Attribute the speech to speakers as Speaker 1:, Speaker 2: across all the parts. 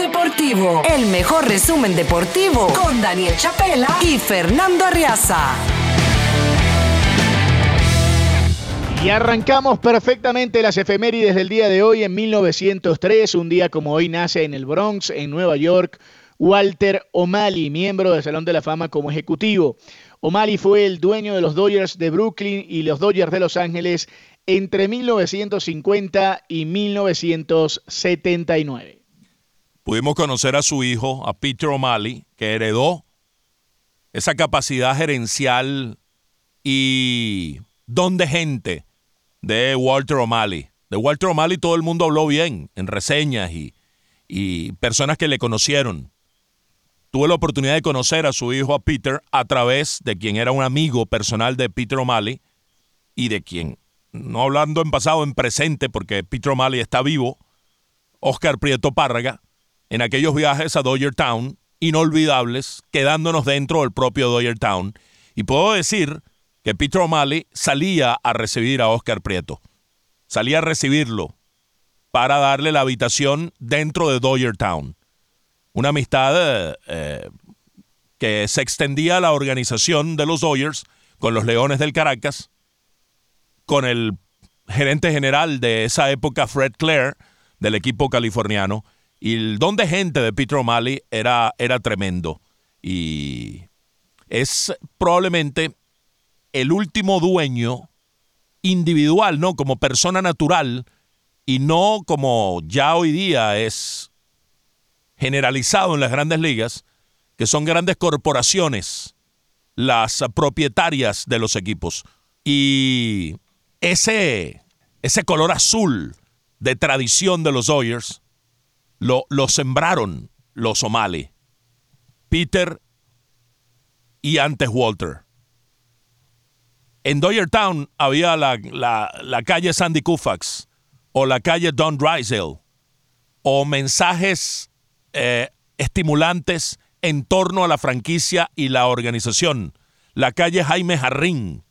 Speaker 1: Deportivo, el mejor resumen deportivo con Daniel Chapela y Fernando Arriaza.
Speaker 2: Y arrancamos perfectamente las efemérides del día de hoy en 1903, un día como hoy nace en el Bronx, en Nueva York, Walter O'Malley, miembro del Salón de la Fama como ejecutivo. O'Malley fue el dueño de los Dodgers de Brooklyn y los Dodgers de Los Ángeles entre 1950 y 1979.
Speaker 3: Pudimos conocer a su hijo, a Peter O'Malley, que heredó esa capacidad gerencial y don de gente de Walter O'Malley. De Walter O'Malley todo el mundo habló bien en reseñas y, y personas que le conocieron. Tuve la oportunidad de conocer a su hijo, a Peter, a través de quien era un amigo personal de Peter O'Malley y de quien, no hablando en pasado, en presente, porque Peter O'Malley está vivo, Oscar Prieto Párraga, en aquellos viajes a Dodger Town, inolvidables, quedándonos dentro del propio Dodger Town. Y puedo decir que Peter O'Malley salía a recibir a Oscar Prieto. Salía a recibirlo para darle la habitación dentro de Dodger Town. Una amistad eh, que se extendía a la organización de los Dodgers con los Leones del Caracas, con el gerente general de esa época, Fred Clare, del equipo californiano. Y el don de gente de Peter O'Malley era, era tremendo. Y es probablemente el último dueño individual, ¿no? Como persona natural y no como ya hoy día es generalizado en las grandes ligas, que son grandes corporaciones las propietarias de los equipos. Y ese, ese color azul de tradición de los Dodgers lo, sembraron los O'Malley. Peter y antes Walter. En Dodger Town había la, calle Sandy Koufax o la calle Don Drysdale o mensajes eh, estimulantes en torno a la franquicia y la organización. La calle Jaime Jarrín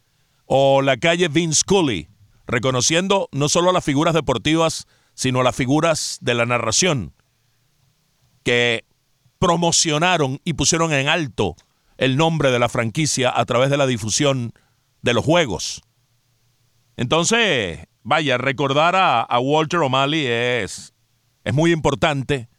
Speaker 3: o la calle Vince Cooley, reconociendo no solo las figuras deportivas, sino las figuras de la narración, que promocionaron y pusieron en alto el nombre de la franquicia a través de la difusión de los juegos. Entonces, vaya, recordar a, Walter O'Malley es, es muy importante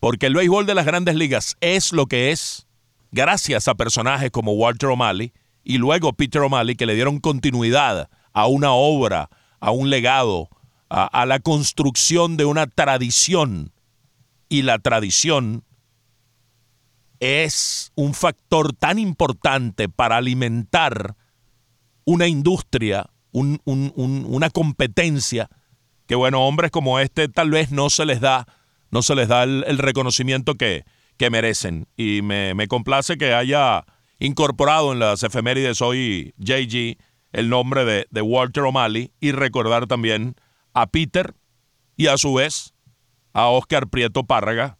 Speaker 3: porque el béisbol de las grandes ligas es lo que es gracias a personajes como Walter O'Malley y luego Peter O'Malley que le dieron continuidad a una obra, a un legado, a, a la construcción de una tradición. Y la tradición es un factor tan importante para alimentar una industria, una competencia, que bueno, hombres como este tal vez no se les da, no se les da el, reconocimiento que, que, merecen. Y me, complace que haya incorporado en las efemérides hoy JG el nombre de, de Walter O'Malley y recordar también a Peter y a su vez a Oscar Prieto Párraga,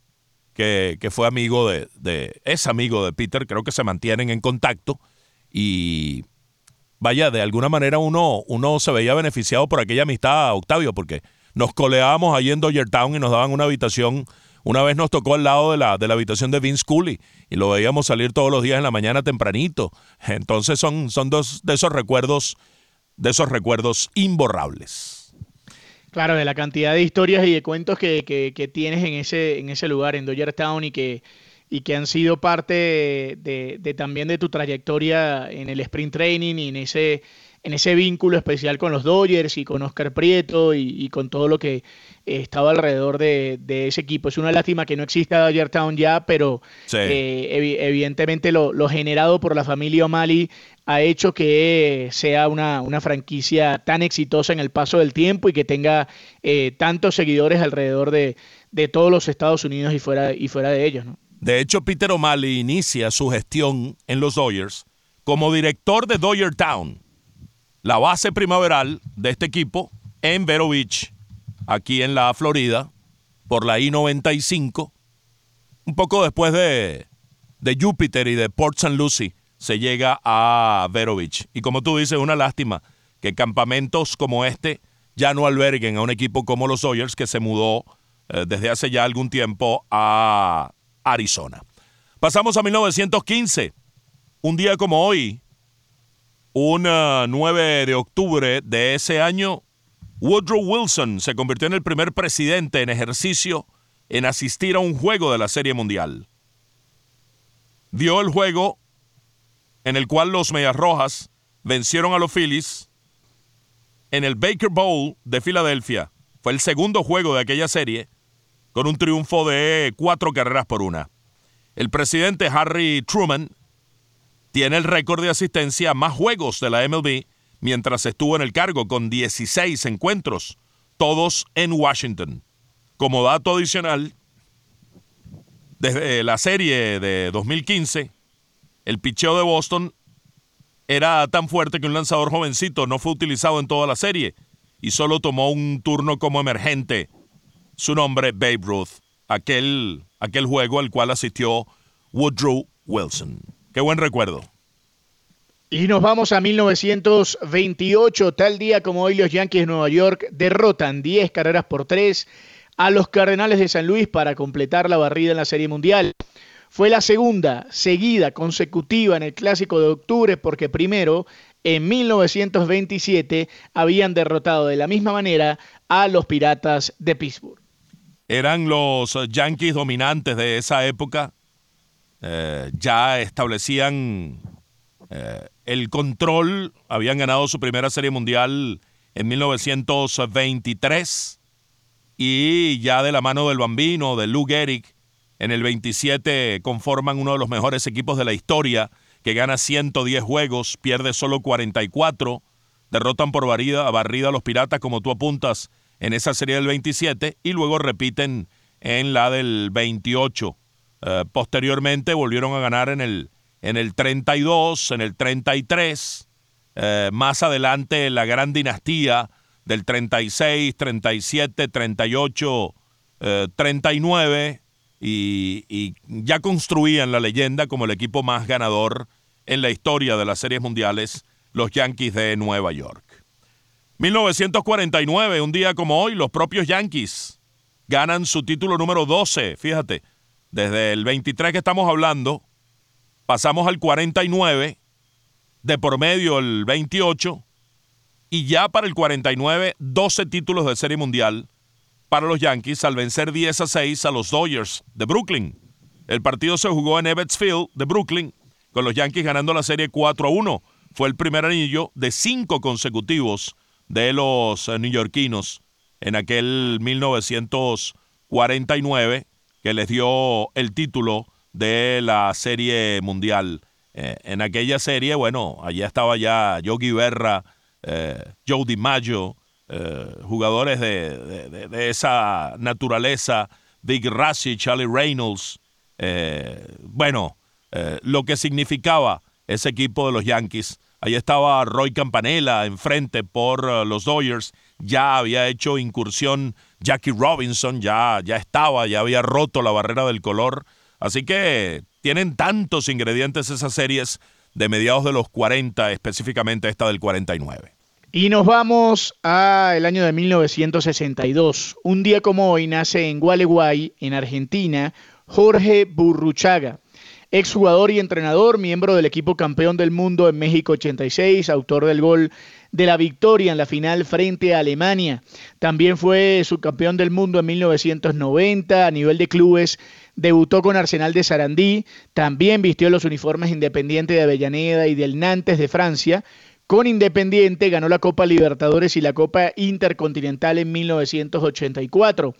Speaker 3: que, que, fue amigo de, de, es amigo de Peter, creo que se mantienen en contacto y vaya, de alguna manera uno, uno se veía beneficiado por aquella amistad, Octavio, porque nos coleábamos allí en Dodger Town y nos daban una habitación. Una vez nos tocó al lado de la, de la habitación de Vince Cooley y lo veíamos salir todos los días en la mañana tempranito. Entonces son, son dos de esos recuerdos, de esos recuerdos imborrables.
Speaker 2: Claro, de la cantidad de historias y de cuentos que, que tienes en ese, en ese lugar, en Dodger Town, y que, y que han sido parte de, también de tu trayectoria en el sprint training y en ese, en ese vínculo especial con los Dodgers y con Oscar Prieto y, con todo lo que estaba alrededor de, ese equipo. Es una lástima que no exista Dodger Town ya, pero eh, evidentemente lo, generado por la familia O'Malley ha hecho que sea una, franquicia tan exitosa en el paso del tiempo y que tenga eh, tantos seguidores alrededor de, todos los Estados Unidos y fuera, y fuera de ellos. ¿no?
Speaker 3: De hecho, Peter O'Malley inicia su gestión en los Dodgers como director de Dodger Town, la base primaveral de este equipo en Vero Beach, aquí en la Florida, por la I-95. Un poco después de, de Júpiter y de Port St. Lucie se llega a Vero Beach. Y como tú dices, una lástima que campamentos como este ya no alberguen a un equipo como los Dodgers que se mudó eh, desde hace ya algún tiempo a Arizona. Pasamos a 1915. Un día como hoy, un 9 de octubre de ese año, Woodrow Wilson se convirtió en el primer presidente en ejercicio en asistir a un juego de la Serie Mundial. Dio el juego en el cual los Medias Rojas vencieron a los Phillies en el Baker Bowl de Filadelfia. Fue el segundo juego de aquella serie con un triunfo de cuatro carreras por una. El presidente Harry Truman tiene el récord de asistencia a más juegos de la MLB mientras estuvo en el cargo con 16 encuentros, todos en Washington. Como dato adicional, desde la serie de 2015, el picheo de Boston era tan fuerte que un lanzador jovencito no fue utilizado en toda la serie y solo tomó un turno como emergente. Su nombre, Babe Ruth, aquel, aquel juego al cual asistió Woodrow Wilson. Qué buen recuerdo.
Speaker 2: Y nos vamos a 1928, tal día como hoy los Yankees de Nueva York derrotan 10 carreras por 3 a los Cardenales de San Luis para completar la barrida en la Serie Mundial. Fue la segunda seguida consecutiva en el Clásico de Octubre porque primero, en 1927, habían derrotado de la misma manera a los Piratas de Pittsburgh.
Speaker 3: Eran los Yankees dominantes de esa época. Eh, ya establecían eh, el control, habían ganado su primera serie mundial en 1923 y ya de la mano del bambino, de Lou Gehrig, en el 27 conforman uno de los mejores equipos de la historia, que gana 110 juegos, pierde solo 44, derrotan por barrida, barrida a los Piratas, como tú apuntas, en esa serie del 27, y luego repiten en la del 28. Eh, posteriormente volvieron a ganar en el en el 32, en el 33, eh, más adelante la gran dinastía del 36, 37, 38, 39 y, y ya construían la leyenda como el equipo más ganador en la historia de las series mundiales, los Yankees de Nueva York. 1949, un día como hoy, los propios Yankees ganan su título número 12, fíjate, desde el 23 que estamos hablando, pasamos al 49, de por medio el 28, y ya para el 49, 12 títulos de Serie Mundial para los Yankees al vencer 10 a 6 a los Dodgers de Brooklyn. El partido se jugó en Ebbets Field de Brooklyn, con los Yankees ganando la serie 4 a 1. Fue el primer anillo de cinco consecutivos de los eh, neoyorquinos en aquel 1949 que les dio el título de la Serie Mundial. Eh, en aquella serie, bueno, allá estaba ya Yogi Berra, eh, Joe DiMaggio, eh, jugadores de, esa naturaleza, Big Rassi, Charlie Reynolds. bueno, lo que significaba ese equipo de los Yankees. Ahí estaba Roy Campanella enfrente por los Dodgers. Ya había hecho incursión Jackie Robinson, ya, ya estaba, ya había roto la barrera del color. Así que tienen tantos ingredientes esas series de mediados de los 40, específicamente esta del 49.
Speaker 2: Y nos vamos al año de 1962. Un día como hoy nace en Gualeguay, en Argentina, Jorge Burruchaga, exjugador y entrenador, miembro del equipo campeón del mundo en México 86, autor del gol de la victoria en la final frente a Alemania. También fue subcampeón del mundo en 1990 a nivel de clubes Debutó con Arsenal de Sarandí, también vistió los uniformes Independiente de Avellaneda y del Nantes de Francia. Con Independiente ganó la Copa Libertadores y la Copa Intercontinental en 1984.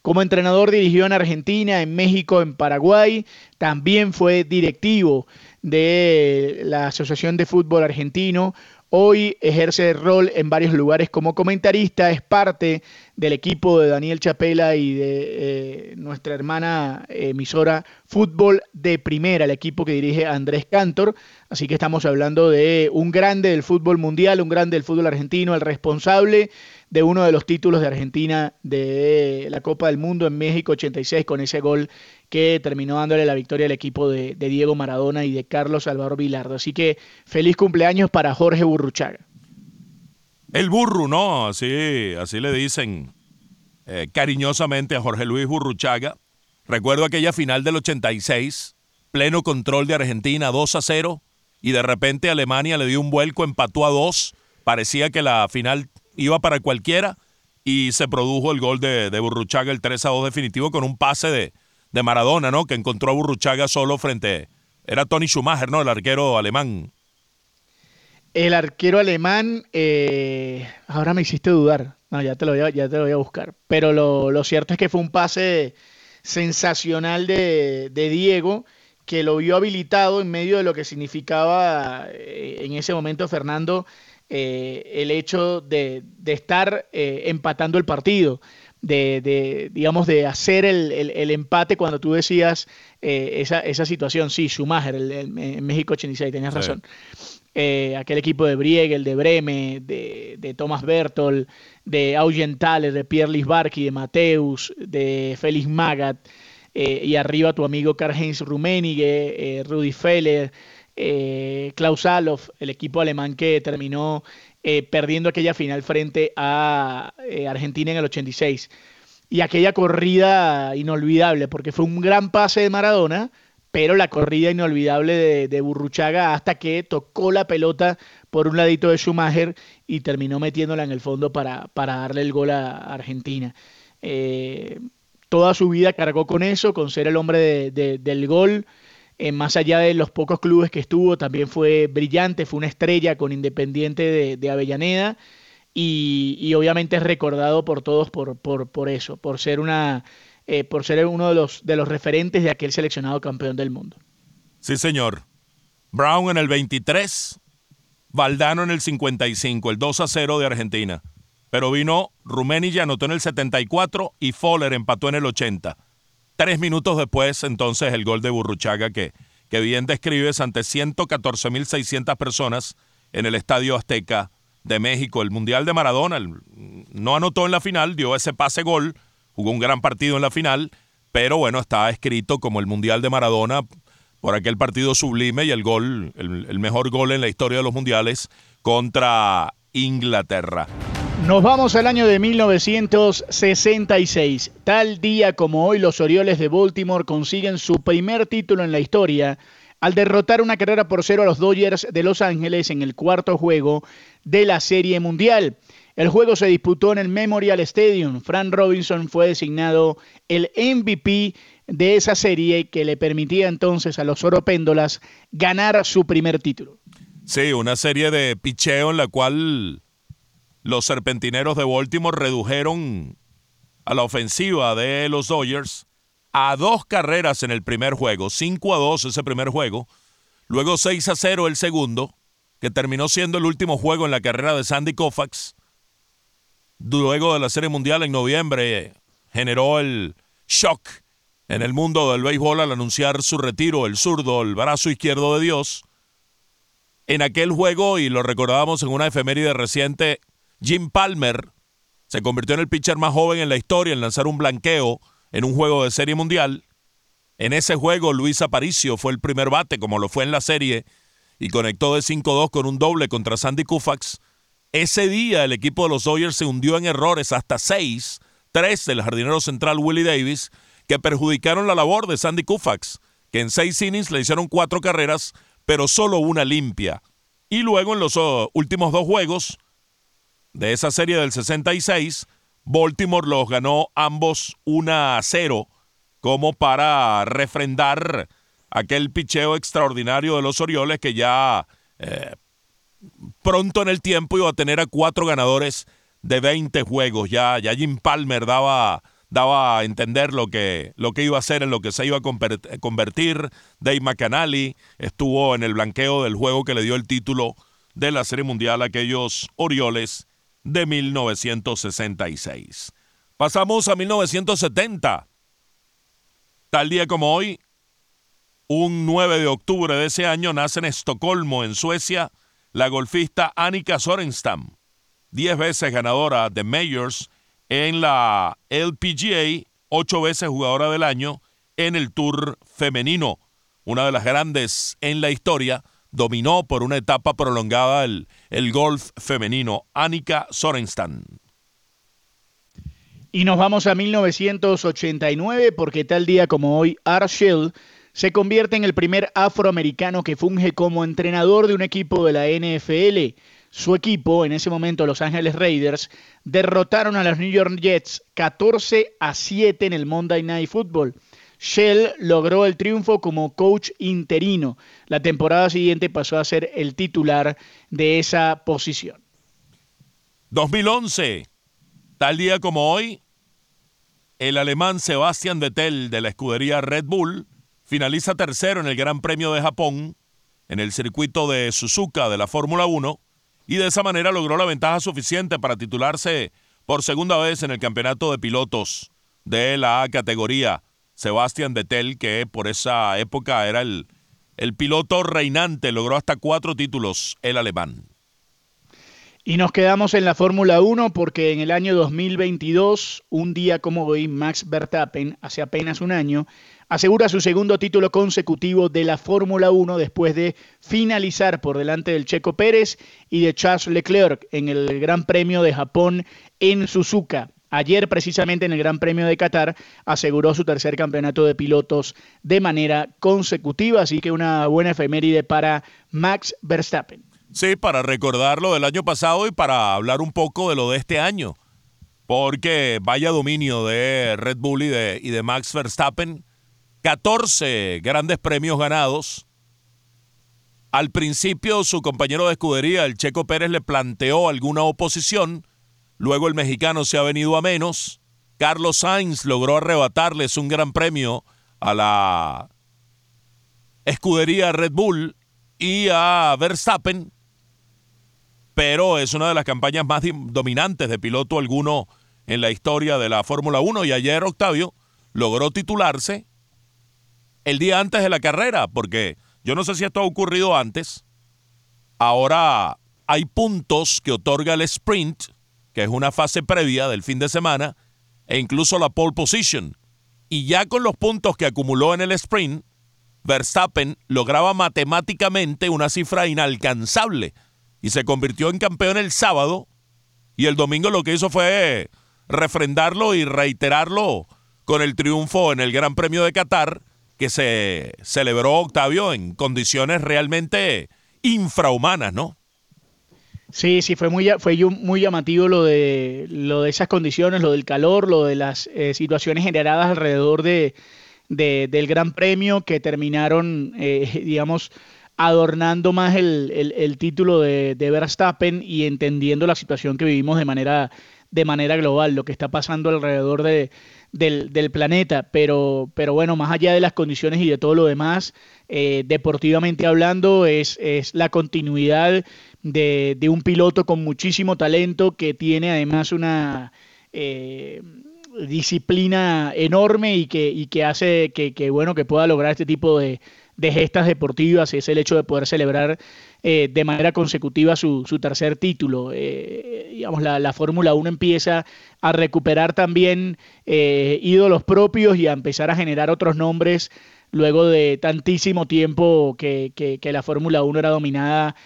Speaker 2: Como entrenador dirigió en Argentina, en México, en Paraguay. También fue directivo de la Asociación de Fútbol Argentino. Hoy ejerce rol en varios lugares como comentarista, es parte del equipo de Daniel Chapela y de eh, nuestra hermana emisora Fútbol de Primera, el equipo que dirige Andrés Cantor. Así que estamos hablando de un grande del fútbol mundial, un grande del fútbol argentino, el responsable de uno de los títulos de Argentina de la Copa del Mundo en México 86 con ese gol que terminó dándole la victoria al equipo de, Diego Maradona y de Carlos Álvaro Vilardo. Así que feliz cumpleaños para Jorge Burruchaga.
Speaker 3: El burro, ¿no? Así, así le dicen eh, cariñosamente a Jorge Luis Burruchaga. Recuerdo aquella final del 86, pleno control de Argentina, 2 a 0, y de repente Alemania le dio un vuelco, empató a 2, parecía que la final iba para cualquiera, y se produjo el gol de, de Burruchaga, el 3 a 2 definitivo, con un pase de, de Maradona, ¿no? Que encontró a Burruchaga solo frente. Era Tony Schumacher, ¿no? El arquero alemán.
Speaker 2: El arquero alemán, eh, ahora me hiciste dudar. No, ya te lo voy a, ya te lo voy a buscar. Pero lo, cierto es que fue un pase sensacional de, Diego, que lo vio habilitado en medio de lo que significaba eh, en ese momento Fernando eh, el hecho de, estar empatando el partido. De, digamos, de hacer el, empate cuando tú decías esa, situación. Sí, Schumacher, el, en México 86, tenías razón. Eh, aquel equipo de Briegel, de Breme, de, Thomas Bertol, de Augenthaler, de Pierre Lisbarki, de Mateus, de Félix Magat, eh, y arriba tu amigo Karl-Heinz Rummenigge, eh, Rudi Feller, Klaus Alof, el equipo alemán que terminó perdiendo aquella final frente a Argentina en el 86. Y aquella corrida inolvidable, porque fue un gran pase de Maradona, pero la corrida inolvidable de, Burruchaga hasta que tocó la pelota por un ladito de Schumacher y terminó metiéndola en el fondo para, para darle el gol a Argentina. Eh, toda su vida cargó con eso, con ser el hombre del gol. Eh, más allá de los pocos clubes que estuvo, también fue brillante, fue una estrella con Independiente de, Avellaneda y, y, obviamente es recordado por todos por, eso, por ser una eh, por ser uno de los, referentes de aquel seleccionado campeón del mundo.
Speaker 3: Sí, señor. Brown en el 23, Valdano en el 55, el 2 a 0 de Argentina. Pero vino Rummenigge, anotó en el 74 y Foller empató en el 80. Tres minutos después, entonces, el gol de Burruchaga que, que bien describes ante 114.600 personas en el Estadio Azteca de México. El Mundial de Maradona no anotó en la final, dio ese pase gol jugó un gran partido en la final, pero bueno, estaba escrito como el Mundial de Maradona por aquel partido sublime y el gol, el, mejor gol en la historia de los mundiales contra Inglaterra.
Speaker 2: Nos vamos al año de 1966. Tal día como hoy, los Orioles de Baltimore consiguen su primer título en la historia al derrotar una carrera por cero a los Dodgers de Los Ángeles en el cuarto juego de la Serie Mundial. El juego se disputó en el Memorial Stadium. Fran Robinson fue designado el MVP de esa serie que le permitía entonces a los Oropéndolas ganar su primer título.
Speaker 3: Sí, una serie de picheo en la cual los serpentineros de Baltimore redujeron a la ofensiva de los Dodgers a dos carreras en el primer juego, 5 a 2 ese primer juego, luego 6 a 0 el segundo, que terminó siendo el último juego en la carrera de Sandy Koufax, luego de la Serie Mundial en noviembre, generó el shock en el mundo del béisbol al anunciar su retiro, el zurdo, el brazo izquierdo de Dios. En aquel juego, y lo recordábamos en una efeméride reciente, Jim Palmer se convirtió en el pitcher más joven en la historia en lanzar un blanqueo en un juego de Serie Mundial. En ese juego, Luis Aparicio fue el primer bate, como lo fue en la serie, y conectó de 5-2 con un doble contra Sandy Koufax ese día el equipo de los Dodgers se hundió en errores hasta seis, tres del jardinero central Willie Davis, que perjudicaron la labor de Sandy Koufax, que en seis innings le hicieron cuatro carreras, pero solo una limpia. Y luego en los oh, últimos dos juegos de esa serie del 66, Baltimore los ganó ambos 1 a 0, como para refrendar aquel picheo extraordinario de los Orioles que ya eh, pronto en el tiempo iba a tener a cuatro ganadores de 20 juegos. Ya, ya Jim Palmer daba, daba a entender lo que, lo que iba a hacer, en lo que se iba a convertir. Dave McAnally estuvo en el blanqueo del juego que le dio el título de la Serie Mundial a aquellos Orioles de 1966. Pasamos a 1970. Tal día como hoy, un 9 de octubre de ese año, nace en Estocolmo, en Suecia, la golfista Annika Sorenstam, diez veces ganadora de Majors en la LPGA, ocho veces jugadora del año en el Tour femenino, una de las grandes en la historia, dominó por una etapa prolongada el, el golf femenino, Annika Sorenstam.
Speaker 2: Y nos vamos a 1989 porque tal día como hoy, Art se convierte en el primer afroamericano que funge como entrenador de un equipo de la NFL. Su equipo, en ese momento Los Ángeles Raiders, derrotaron a los New York Jets 14 a 7 en el Monday Night Football. Shell logró el triunfo como coach interino. La temporada siguiente pasó a ser el titular de esa posición.
Speaker 3: 2011. Tal día como hoy, el alemán Sebastian Vettel de la escudería Red Bull finaliza tercero en el Gran Premio de Japón en el circuito de Suzuka de la Fórmula 1 y de esa manera logró la ventaja suficiente para titularse por segunda vez en el campeonato de pilotos de la categoría. Sebastian Vettel, que por esa época era el, el piloto reinante, logró hasta cuatro títulos, el alemán.
Speaker 2: Y nos quedamos en la Fórmula 1 porque en el año 2022, un día como hoy, Max Verstappen, hace apenas un año, asegura su segundo título consecutivo de la Fórmula 1 después de finalizar por delante del Checo Pérez y de Charles Leclerc en el Gran Premio de Japón en Suzuka. Ayer, precisamente en el Gran Premio de Qatar, aseguró su tercer campeonato de pilotos de manera consecutiva, así que una buena efeméride para Max Verstappen.
Speaker 3: Sí, para recordar lo del año pasado y para hablar un poco de lo de este año. Porque vaya dominio de Red Bull y de, y de Max Verstappen. 14 grandes premios ganados. Al principio su compañero de escudería, el Checo Pérez, le planteó alguna oposición. Luego el mexicano se ha venido a menos. Carlos Sainz logró arrebatarles un gran premio a la escudería Red Bull y a Verstappen pero es una de las campañas más dominantes de piloto alguno en la historia de la Fórmula 1 y ayer Octavio logró titularse el día antes de la carrera, porque yo no sé si esto ha ocurrido antes. Ahora hay puntos que otorga el sprint, que es una fase previa del fin de semana, e incluso la pole position. Y ya con los puntos que acumuló en el sprint, Verstappen lograba matemáticamente una cifra inalcanzable y se convirtió en campeón el sábado y el domingo lo que hizo fue refrendarlo y reiterarlo con el triunfo en el Gran Premio de Qatar que se celebró Octavio en condiciones realmente infrahumanas, ¿no?
Speaker 2: Sí, sí, fue muy, fue muy llamativo lo de, lo de esas condiciones, lo del calor, lo de las eh, situaciones generadas alrededor de, del Gran Premio que terminaron, eh, digamos, adornando más el, título de, Verstappen y entendiendo la situación que vivimos de manera, de manera global, lo que está pasando alrededor de, del, planeta. Pero, pero bueno, más allá de las condiciones y de todo lo demás, eh, deportivamente hablando, es, es la continuidad de, de, un piloto con muchísimo talento que tiene además una... Eh, disciplina enorme y que, hace que, bueno que pueda lograr este tipo de, de gestas deportivas es el hecho de poder celebrar eh, de manera consecutiva su, tercer título. Eh, digamos, la, Fórmula 1 empieza a recuperar también eh, ídolos propios y a empezar a generar otros nombres luego de tantísimo tiempo que, que, la Fórmula 1 era dominada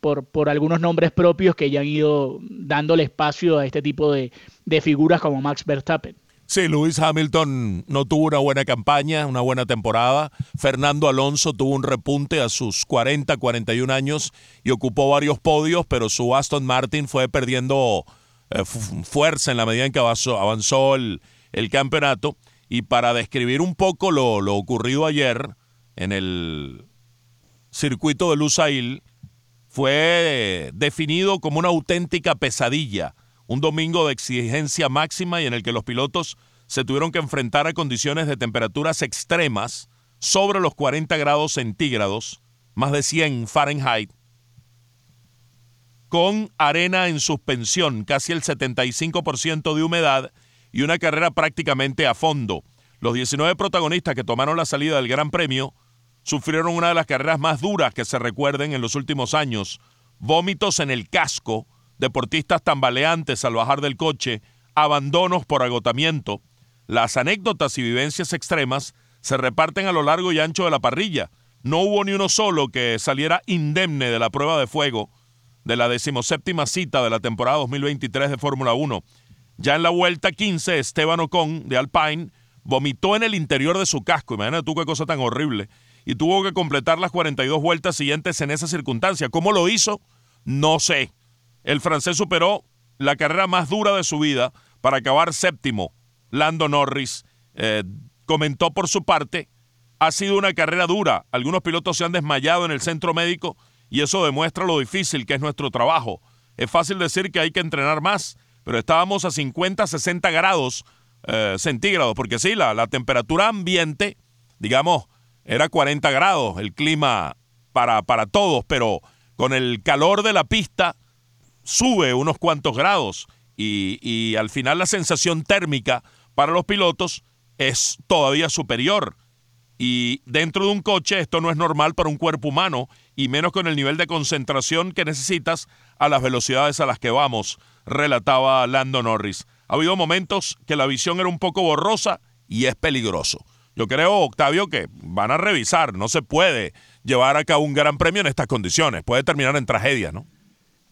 Speaker 2: por, por algunos nombres propios que ya han ido dándole espacio a este tipo de, de figuras como Max Verstappen.
Speaker 3: Sí, Lewis Hamilton no tuvo una buena campaña, una buena temporada. Fernando Alonso tuvo un repunte a sus 40, 41 años y ocupó varios podios, pero su Aston Martin fue perdiendo eh, fuerza en la medida en que avanzó, el, campeonato. Y para describir un poco lo, lo ocurrido ayer en el circuito de Lusail, fue definido como una auténtica pesadilla un domingo de exigencia máxima y en el que los pilotos se tuvieron que enfrentar a condiciones de temperaturas extremas sobre los 40 grados centígrados, más de 100 Fahrenheit, con arena en suspensión, casi el 75% de humedad y una carrera prácticamente a fondo. Los 19 protagonistas que tomaron la salida del Gran Premio sufrieron una de las carreras más duras que se recuerden en los últimos años, vómitos en el casco, deportistas tambaleantes al bajar del coche, abandonos por agotamiento. Las anécdotas y vivencias extremas se reparten a lo largo y ancho de la parrilla. No hubo ni uno solo que saliera indemne de la prueba de fuego de la decimoséptima cita de la temporada 2023 de Fórmula 1. Ya en la vuelta 15, Esteban Ocon de Alpine vomitó en el interior de su casco. Imagínate tú qué cosa tan horrible. Y tuvo que completar las 42 vueltas siguientes en esa circunstancia. ¿Cómo lo hizo? No sé. El francés superó la carrera más dura de su vida para acabar séptimo. Lando Norris eh, comentó por su parte, ha sido una carrera dura. Algunos pilotos se han desmayado en el centro médico y eso demuestra lo difícil que es nuestro trabajo. Es fácil decir que hay que entrenar más, pero estábamos a 50, 60 grados eh, centígrados, porque sí, la, la temperatura ambiente, digamos, era 40 grados, el clima para, para todos, pero con el calor de la pista sube unos cuantos grados y, y al final la sensación térmica para los pilotos es todavía superior. Y dentro de un coche esto no es normal para un cuerpo humano y menos con el nivel de concentración que necesitas a las velocidades a las que vamos, relataba Lando Norris. Ha habido momentos que la visión era un poco borrosa y es peligroso. Yo creo, Octavio, que van a revisar. No se puede llevar a cabo un gran premio en estas condiciones. Puede terminar en tragedia, ¿no?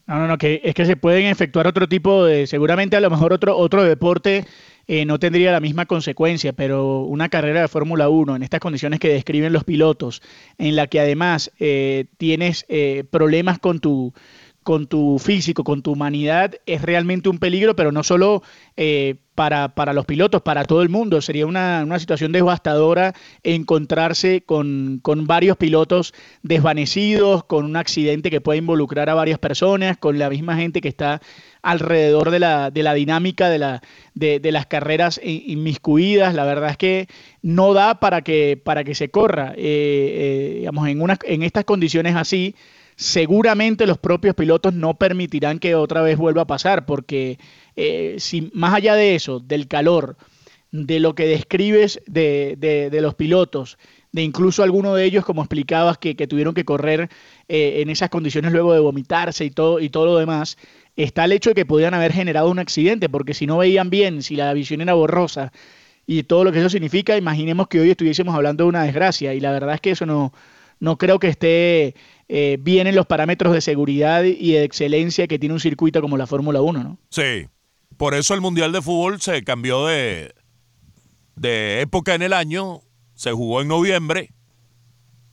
Speaker 2: No, no, no, que es que se pueden efectuar otro tipo de, seguramente a lo mejor otro, otro deporte eh, no tendría la misma consecuencia, pero una carrera de Fórmula 1 en estas condiciones que describen los pilotos, en la que además eh, tienes eh, problemas con tu, con tu físico, con tu humanidad, es realmente un peligro, pero no solo eh, para, para, los pilotos, para todo el mundo. Sería una, una situación devastadora encontrarse con, con, varios pilotos desvanecidos, con un accidente que puede involucrar a varias personas, con la misma gente que está alrededor de la, de la dinámica de, la, de, de las carreras inmiscuidas. La verdad es que no da para que, para que se corra. Eh, eh, digamos, en, una, en estas condiciones así, seguramente los propios pilotos no permitirán que otra vez vuelva a pasar, porque eh, si más allá de eso, del calor, de lo que describes de, de, los pilotos, de incluso algunos de ellos, como explicabas, que, que tuvieron que correr eh, en esas condiciones luego de vomitarse y todo, y todo lo demás, está el hecho de que podían haber generado un accidente, porque si no veían bien, si la visión era borrosa y todo lo que eso significa, imaginemos que hoy estuviésemos hablando de una desgracia, y la verdad es que eso no, no creo que esté eh, bien en los parámetros de seguridad y de excelencia que tiene un circuito como la Fórmula 1, ¿no?
Speaker 3: Sí, por eso el Mundial de Fútbol se cambió de, de época en el año, se jugó en noviembre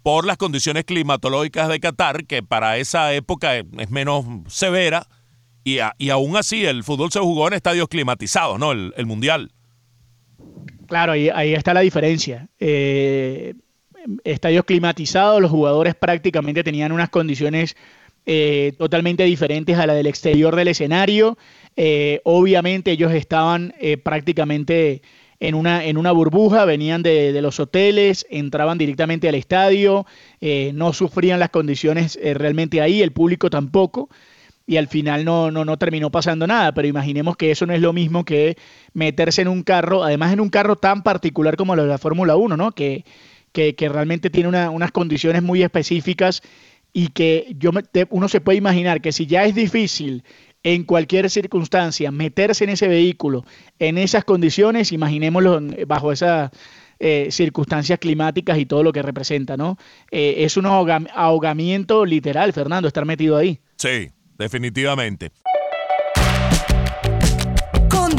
Speaker 3: por las condiciones climatológicas de Qatar, que para esa época es menos severa, y, a, y aún así el fútbol se jugó en estadios climatizados, ¿no? El, el Mundial.
Speaker 2: Claro, ahí, ahí, está la diferencia. Eh, estadios climatizados, los jugadores prácticamente tenían unas condiciones eh, totalmente diferentes a la del exterior del escenario. Eh, obviamente ellos estaban eh, prácticamente en una, en una burbuja, venían de, de, los hoteles, entraban directamente al estadio, eh, no sufrían las condiciones realmente ahí, el público tampoco. Y al final no, no, no terminó pasando nada, pero imaginemos que eso no es lo mismo que meterse en un carro, además en un carro tan particular como lo de la Fórmula 1, ¿no? Que, que, realmente tiene una, unas condiciones muy específicas y que yo me, uno se puede imaginar que si ya es difícil en cualquier circunstancia meterse en ese vehículo en esas condiciones, imaginémoslo bajo esas eh, circunstancias climáticas y todo lo que representa, ¿no? Eh, es un ahogamiento literal, Fernando, estar metido ahí.
Speaker 3: Sí, definitivamente.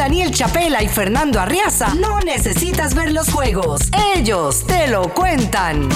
Speaker 1: Daniel Chapela y Fernando Arriaza, no necesitas ver los juegos, ellos te lo cuentan.